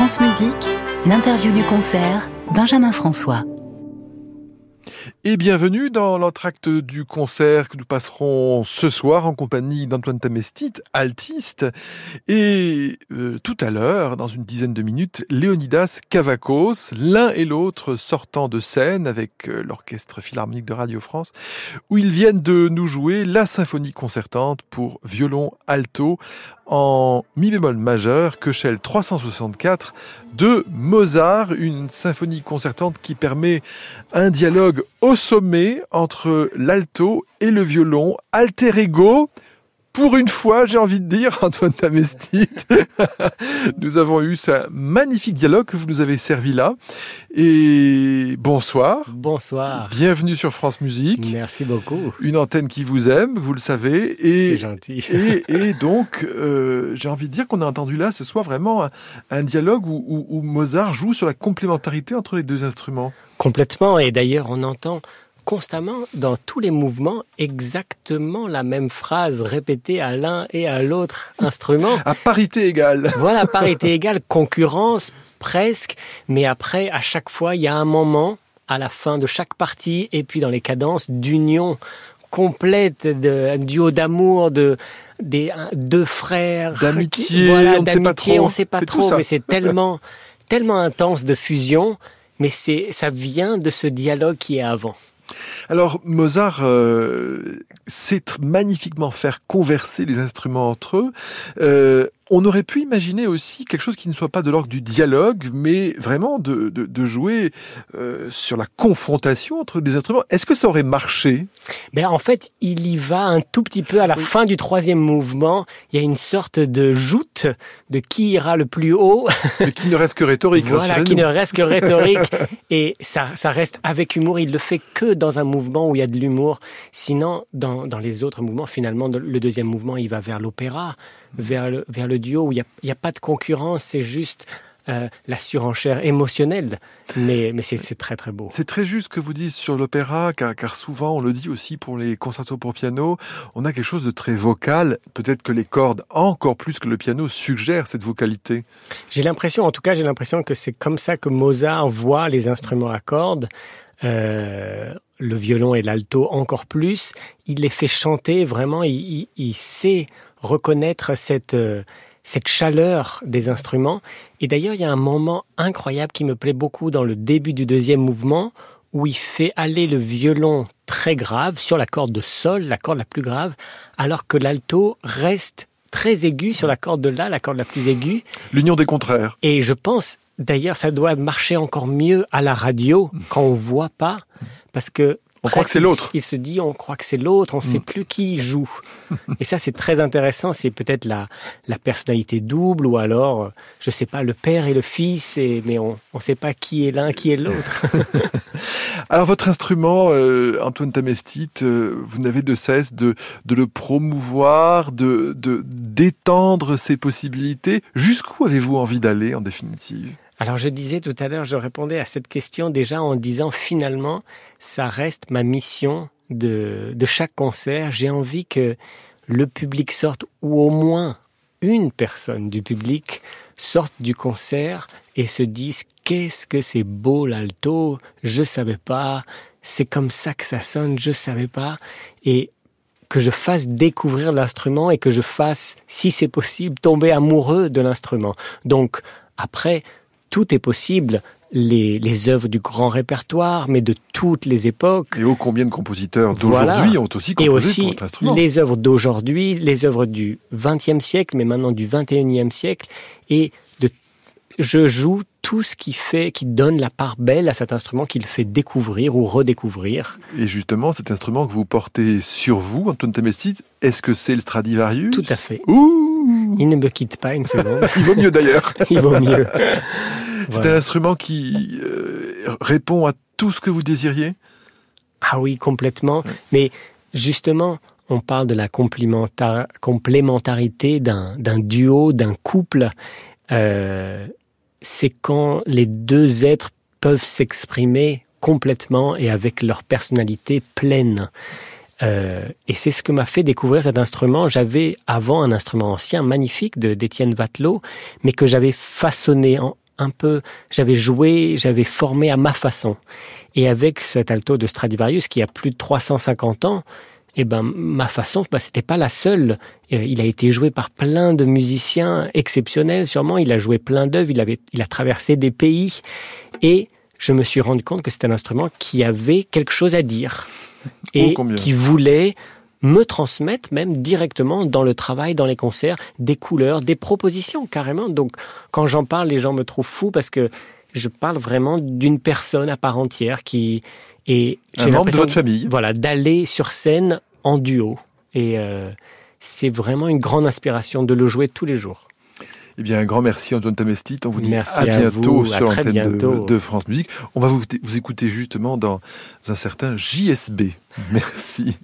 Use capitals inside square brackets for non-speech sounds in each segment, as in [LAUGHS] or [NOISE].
France Musique, l'interview du concert, Benjamin François. Et bienvenue dans l'entracte du concert que nous passerons ce soir en compagnie d'Antoine Tamestit, altiste, et euh, tout à l'heure, dans une dizaine de minutes, Léonidas Cavacos, l'un et l'autre sortant de scène avec euh, l'Orchestre Philharmonique de Radio France, où ils viennent de nous jouer la symphonie concertante pour violon alto en mi bémol majeur, Köchel 364 de Mozart, une symphonie concertante qui permet un dialogue au sommet entre l'alto et le violon, alter ego, pour une fois, j'ai envie de dire, [LAUGHS] Antoine Tamestit, [LAUGHS] nous avons eu ce magnifique dialogue que vous nous avez servi là. Et bonsoir. Bonsoir. Bienvenue sur France Musique. Merci beaucoup. Une antenne qui vous aime, vous le savez. C'est gentil. Et, donc, euh, j'ai envie de dire qu'on a entendu là ce soir vraiment un, dialogue où, où Mozart joue sur la complémentarité entre les deux instruments. Complètement. Et d'ailleurs, on entend constamment dans tous les mouvements exactement la même phrase répétée à l'un et à l'autre [LAUGHS] instrument. À parité égale. [LAUGHS] Voilà, parité égale, concurrence presque, mais après, à chaque fois, il y a un moment à la fin de chaque partie et puis dans les cadences d'union complète, de, un duo d'amour, de des deux frères, d'amitié, voilà, d'amitié, on ne sait pas trop, mais c'est tellement tellement intense de fusion, mais c'est ça vient de ce dialogue qui est avant. Alors Mozart euh, sait magnifiquement faire converser les instruments entre eux. Euh, on aurait pu imaginer aussi quelque chose qui ne soit pas de l'ordre du dialogue, mais vraiment de, de, jouer euh, sur la confrontation entre des instruments. Est-ce que ça aurait marché? Ben En fait, il y va un tout petit peu à la fin du troisième mouvement. Il y a une sorte de joute de qui ira le plus haut. Mais qui ne reste que rhétorique. voilà, qui ne reste que rhétorique. [LAUGHS] Et ça, ça reste avec humour. Il le fait que dans un mouvement où il y a de l'humour. Sinon, dans, dans les autres mouvements, finalement, le deuxième mouvement, il va vers l'opéra vers le, vers le duo où il n'y a, pas de concurrence, c'est juste euh, la surenchère émotionnelle. Mais, mais c'est très très beau. C'est très juste ce que vous dites sur l'opéra, car, car, souvent on le dit aussi pour les concertos pour piano, on a quelque chose de très vocal. Peut-être que les cordes, encore plus que le piano, suggèrent cette vocalité. J'ai l'impression, en tout cas j'ai l'impression que c'est comme ça que Mozart voit les instruments à cordes. Euh, le violon et l'alto encore plus, il les fait chanter vraiment, il, il sait reconnaître cette, euh, cette chaleur des instruments. Et d'ailleurs, il y a un moment incroyable qui me plaît beaucoup dans le début du deuxième mouvement, où il fait aller le violon très grave sur la corde de sol, la corde la plus grave, alors que l'alto reste très aigu sur la corde de la, la corde la plus aiguë. L'union des contraires. Et je pense, d'ailleurs, ça doit marcher encore mieux à la radio quand on voit pas, parce que on croit que c'est l'autre. Il se dit, on croit que c'est l'autre, on ne sait mm. plus qui joue. Et ça, c'est très intéressant. C'est peut-être la, la personnalité double ou alors, euh, je sais pas, le père et le fils, et, mais on ne sait pas qui est l'un, qui est l'autre. [LAUGHS] alors, votre instrument, euh, Antoine Tamestit, euh, vous n'avez de cesse de, de le promouvoir, de d'étendre ses possibilités. Jusqu'où avez-vous envie d'aller, en définitive? Alors je disais tout à l'heure, je répondais à cette question déjà en disant finalement, ça reste ma mission de, de chaque concert. J'ai envie que le public sorte, ou au moins une personne du public sorte du concert et se dise qu'est-ce que c'est beau l'alto, je savais pas, c'est comme ça que ça sonne, je savais pas, et que je fasse découvrir l'instrument et que je fasse, si c'est possible, tomber amoureux de l'instrument. Donc après, tout est possible. Les, les, œuvres du grand répertoire, mais de toutes les époques. Et ô combien de compositeurs d'aujourd'hui ont aussi composé Et aussi les œuvres d'aujourd'hui, les œuvres du XXe siècle, mais maintenant du XXIe siècle. Et je joue tout ce qui fait, qui donne la part belle à cet instrument, qu'il fait découvrir ou redécouvrir. Et justement, cet instrument que vous portez sur vous, Antoine Tamestit, est-ce que c'est le Stradivarius? Tout à fait. Ouh Il ne me quitte pas une seconde. [LAUGHS] Il vaut mieux d'ailleurs. [LAUGHS] Il vaut mieux. C'est un instrument qui euh, répond à tout ce que vous désiriez? Ah oui, complètement. Mais justement, on parle de la complémentarité d'un duo, d'un couple. Euh, c'est quand les deux êtres peuvent s'exprimer complètement et avec leur personnalité pleine. Euh, et c'est ce que m'a fait découvrir cet instrument. J'avais avant un instrument ancien magnifique d'Étienne Vatelot, mais que j'avais façonné en, un peu, j'avais joué, j'avais formé à ma façon. Et avec cet alto de Stradivarius qui a plus de 350 ans, eh ben ma façon, bah, c'était pas la seule. Euh, il a été joué par plein de musiciens exceptionnels, sûrement. Il a joué plein d'œuvres. Il avait, il a traversé des pays. Et je me suis rendu compte que c'était un instrument qui avait quelque chose à dire et qui voulait me transmettre même directement dans le travail, dans les concerts, des couleurs, des propositions carrément. Donc quand j'en parle, les gens me trouvent fou parce que je parle vraiment d'une personne à part entière qui est un membre de votre famille. Voilà, d'aller sur scène en duo et euh, c'est vraiment une grande inspiration de le jouer tous les jours. Eh bien, un grand merci Antoine Tamestit. On vous dit à bientôt sur l'antenne de, de, France Musique. On va vous, vous écouter justement dans un certain JSB. Merci.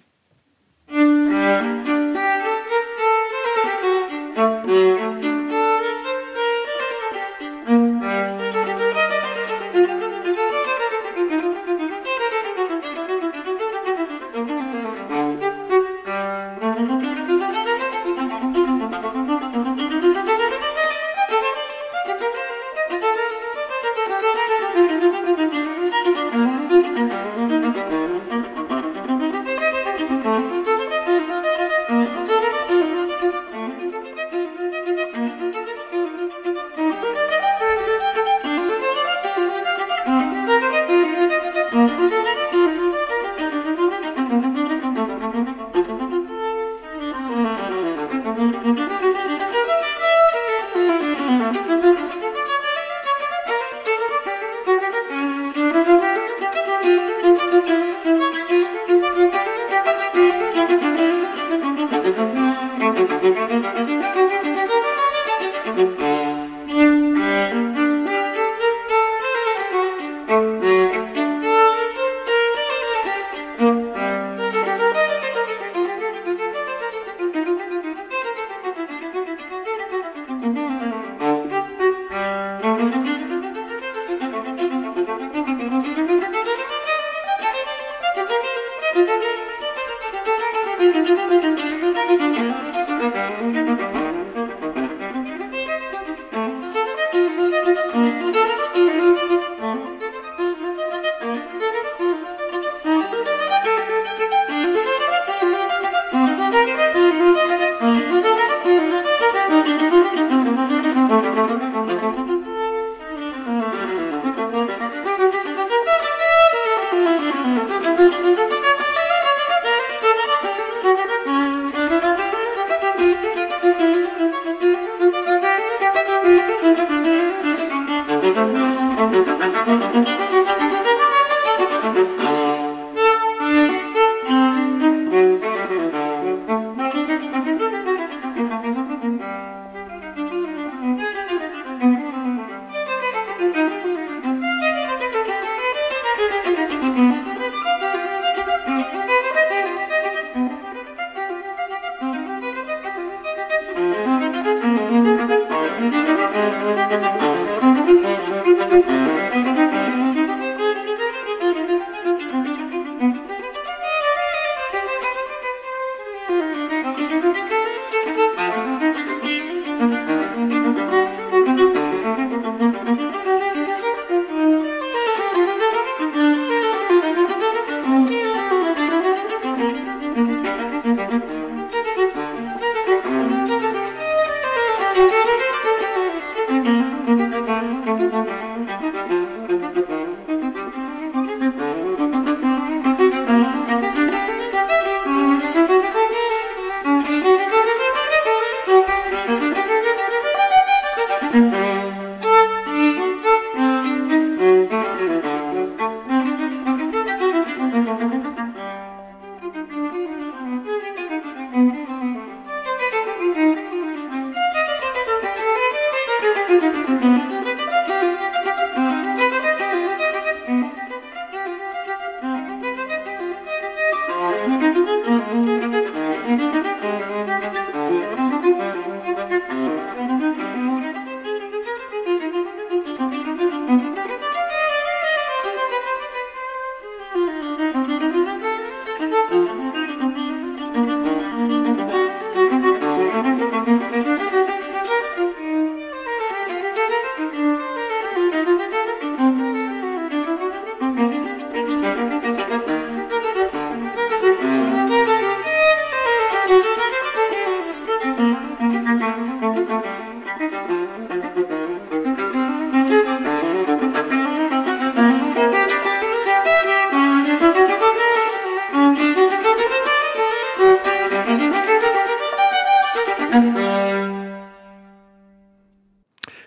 thank you.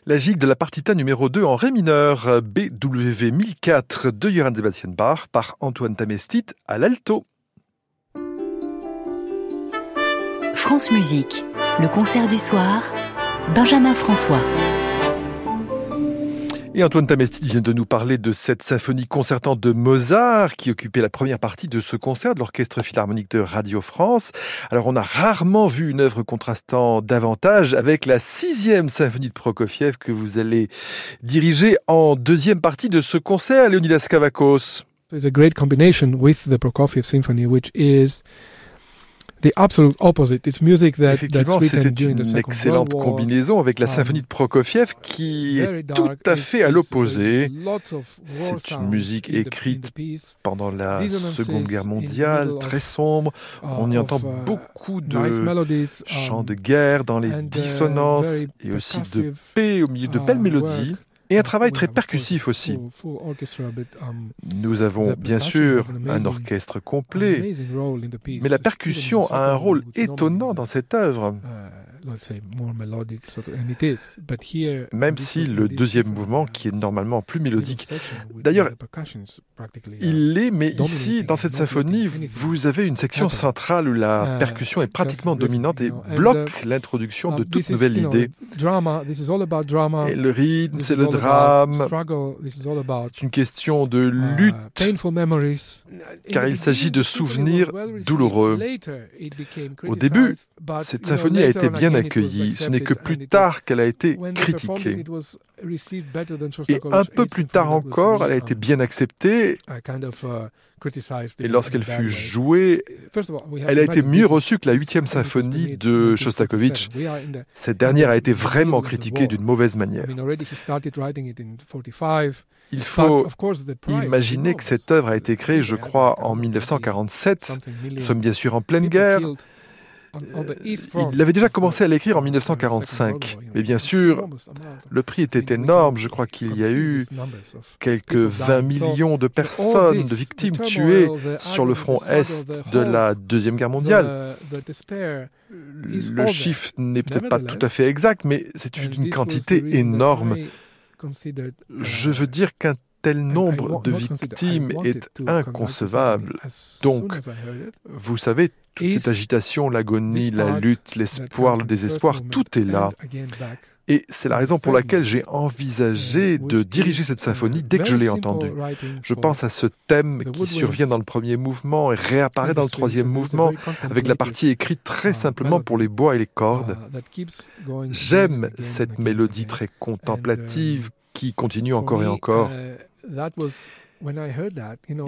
La gigue de la partita numéro 2 en ré mineur, BWV 1004 de Johann Sebastian Bach par Antoine Tamestit à l'alto. France Musique, le concert du soir, Benjamin François. Antoine Tamestit vient de nous parler de cette symphonie concertante de Mozart qui occupait la première partie de ce concert de l'Orchestre Philharmonique de Radio France. Alors on a rarement vu une œuvre contrastant davantage avec la sixième symphonie de Prokofiev que vous allez diriger en deuxième partie de ce concert, Leonidas Kavakos. There's a great combination with the Prokofiev Symphony, which is the absolute opposite. It's music that, Effectivement, c'était une the Second excellente World War. combinaison avec la Um, symphonie de Prokofiev qui Very est tout à fait à l'opposé C'est une musique écrite pendant la Seconde Guerre mondiale, très sombre. uh, On y of, entend uh, beaucoup de chants um, de guerre dans les uh, dissonances et aussi de paix au milieu de uh, belles mélodies. Et un travail très percussif aussi. Nous avons bien sûr un orchestre complet, mais la percussion a un rôle étonnant dans cette œuvre. Uh, let's say more melodic sort of, and it is. But here, Même si le deuxième mouvement, qui est normalement plus mélodique, D'ailleurs, uh, il l'est, mais ici, dans cette symphonie, vous avez une section centrale où la Uh, percussion est pratiquement dominante et bloque l'introduction de um, toute this is, nouvelle idée. Et le rythme, c'est is le drame, c'est une question de uh, lutte. car il s'agit de souvenirs douloureux. Au début, cette symphonie a été bien accueillie. Ce n'est que plus tard qu'elle a été critiquée. Et un peu plus tard encore, elle a été bien acceptée. Et lorsqu'elle fut jouée, elle a été mieux reçue que la huitième symphonie de Shostakovich. Cette dernière a été vraiment critiquée d'une mauvaise manière. Il faut imaginer que cette œuvre a été créée, je crois, en 1947. Nous sommes bien sûr en pleine guerre. Il avait déjà commencé à l'écrire en 1945. Mais bien sûr, le prix était énorme. Je crois qu'il y a eu quelques 20 millions de personnes, de victimes tuées sur le front Est de la Deuxième Guerre mondiale. Le chiffre n'est peut-être pas tout à fait exact, mais c'est une quantité énorme. Je veux dire qu'un tel nombre de victimes est inconcevable. Donc, vous savez, toute cette agitation, l'agonie, la lutte, l'espoir, le désespoir, tout est là. Et c'est la raison pour laquelle j'ai envisagé de diriger cette symphonie dès que je l'ai entendue. Je pense à ce thème qui survient dans le premier mouvement et réapparaît dans le troisième mouvement, avec la partie écrite très simplement pour les bois et les cordes. J'aime cette mélodie très contemplative qui continue encore et encore.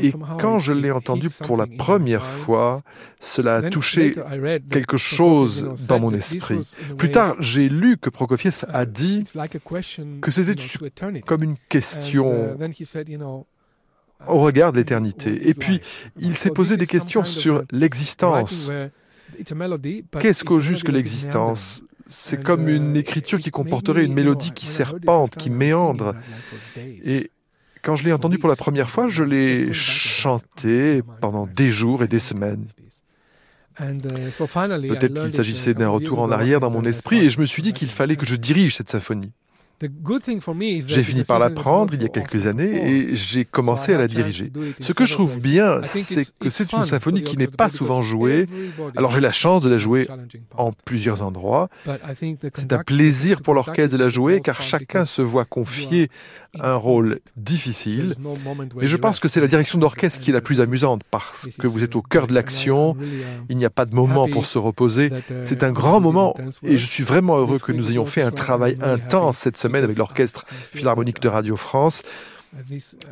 Et quand je l'ai entendu pour la première fois, cela a touché quelque chose dans mon esprit. Plus tard, j'ai lu que Prokofiev a dit que c'était comme une question au regard de l'éternité. Et puis, il s'est posé des questions sur l'existence. Qu'est-ce qu'au juste que l'existence? C'est comme une écriture qui comporterait une mélodie qui serpente, qui méandre. Et quand je l'ai entendu pour la première fois, je l'ai chanté pendant des jours et des semaines. Peut-être qu'il s'agissait d'un retour en arrière dans mon esprit et je me suis dit qu'il fallait que je dirige cette symphonie. J'ai fini par l'apprendre il y a quelques années et j'ai commencé à la diriger. Ce que je trouve bien, c'est que c'est une symphonie qui n'est pas souvent jouée. Alors j'ai la chance de la jouer en plusieurs endroits. C'est un plaisir pour l'orchestre de la jouer car chacun se voit confier un rôle difficile. Et je pense que c'est la direction d'orchestre qui est la plus amusante parce que vous êtes au cœur de l'action. Il n'y a pas de moment pour se reposer. C'est un grand moment et je suis vraiment heureux que nous ayons fait un travail intense cette semaine avec l'Orchestre Philharmonique de Radio France.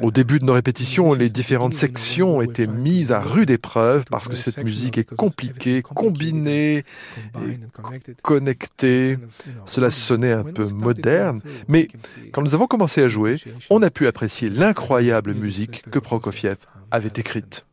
Au début de nos répétitions, les différentes sections étaient mises à rude épreuve parce que cette musique est compliquée, combinée, et connectée. Cela sonnait un peu moderne, mais quand nous avons commencé à jouer, on a pu apprécier l'incroyable musique que Prokofiev avait écrite.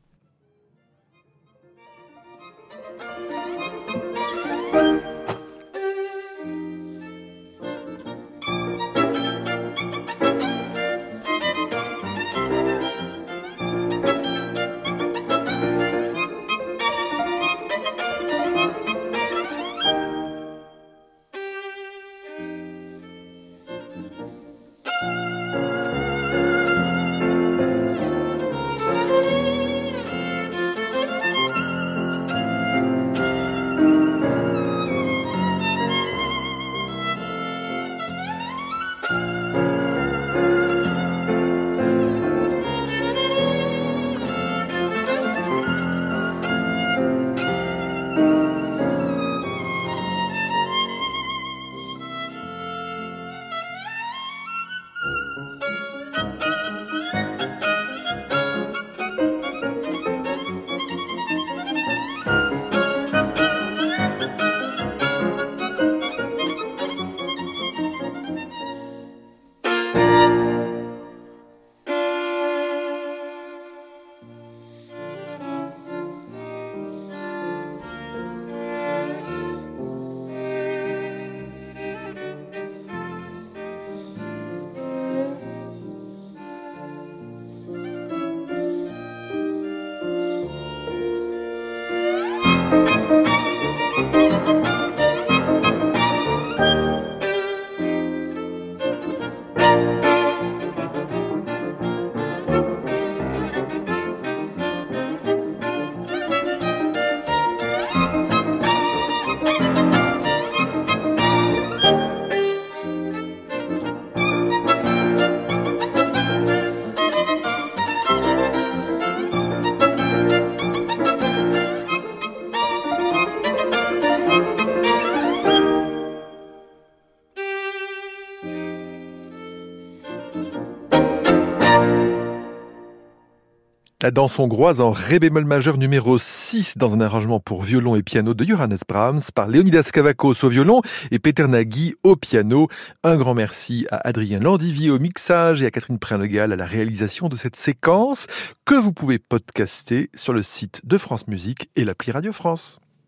La danse hongroise en ré bémol majeur numéro 6 dans un arrangement pour violon et piano de Johannes Brahms par Leonidas Kavakos au violon et Peter Nagy au piano. Un grand merci à Adrien Landivier au mixage et à Catherine Prénegal à la réalisation de cette séquence que vous pouvez podcaster sur le site de France Musique et l'appli Radio France.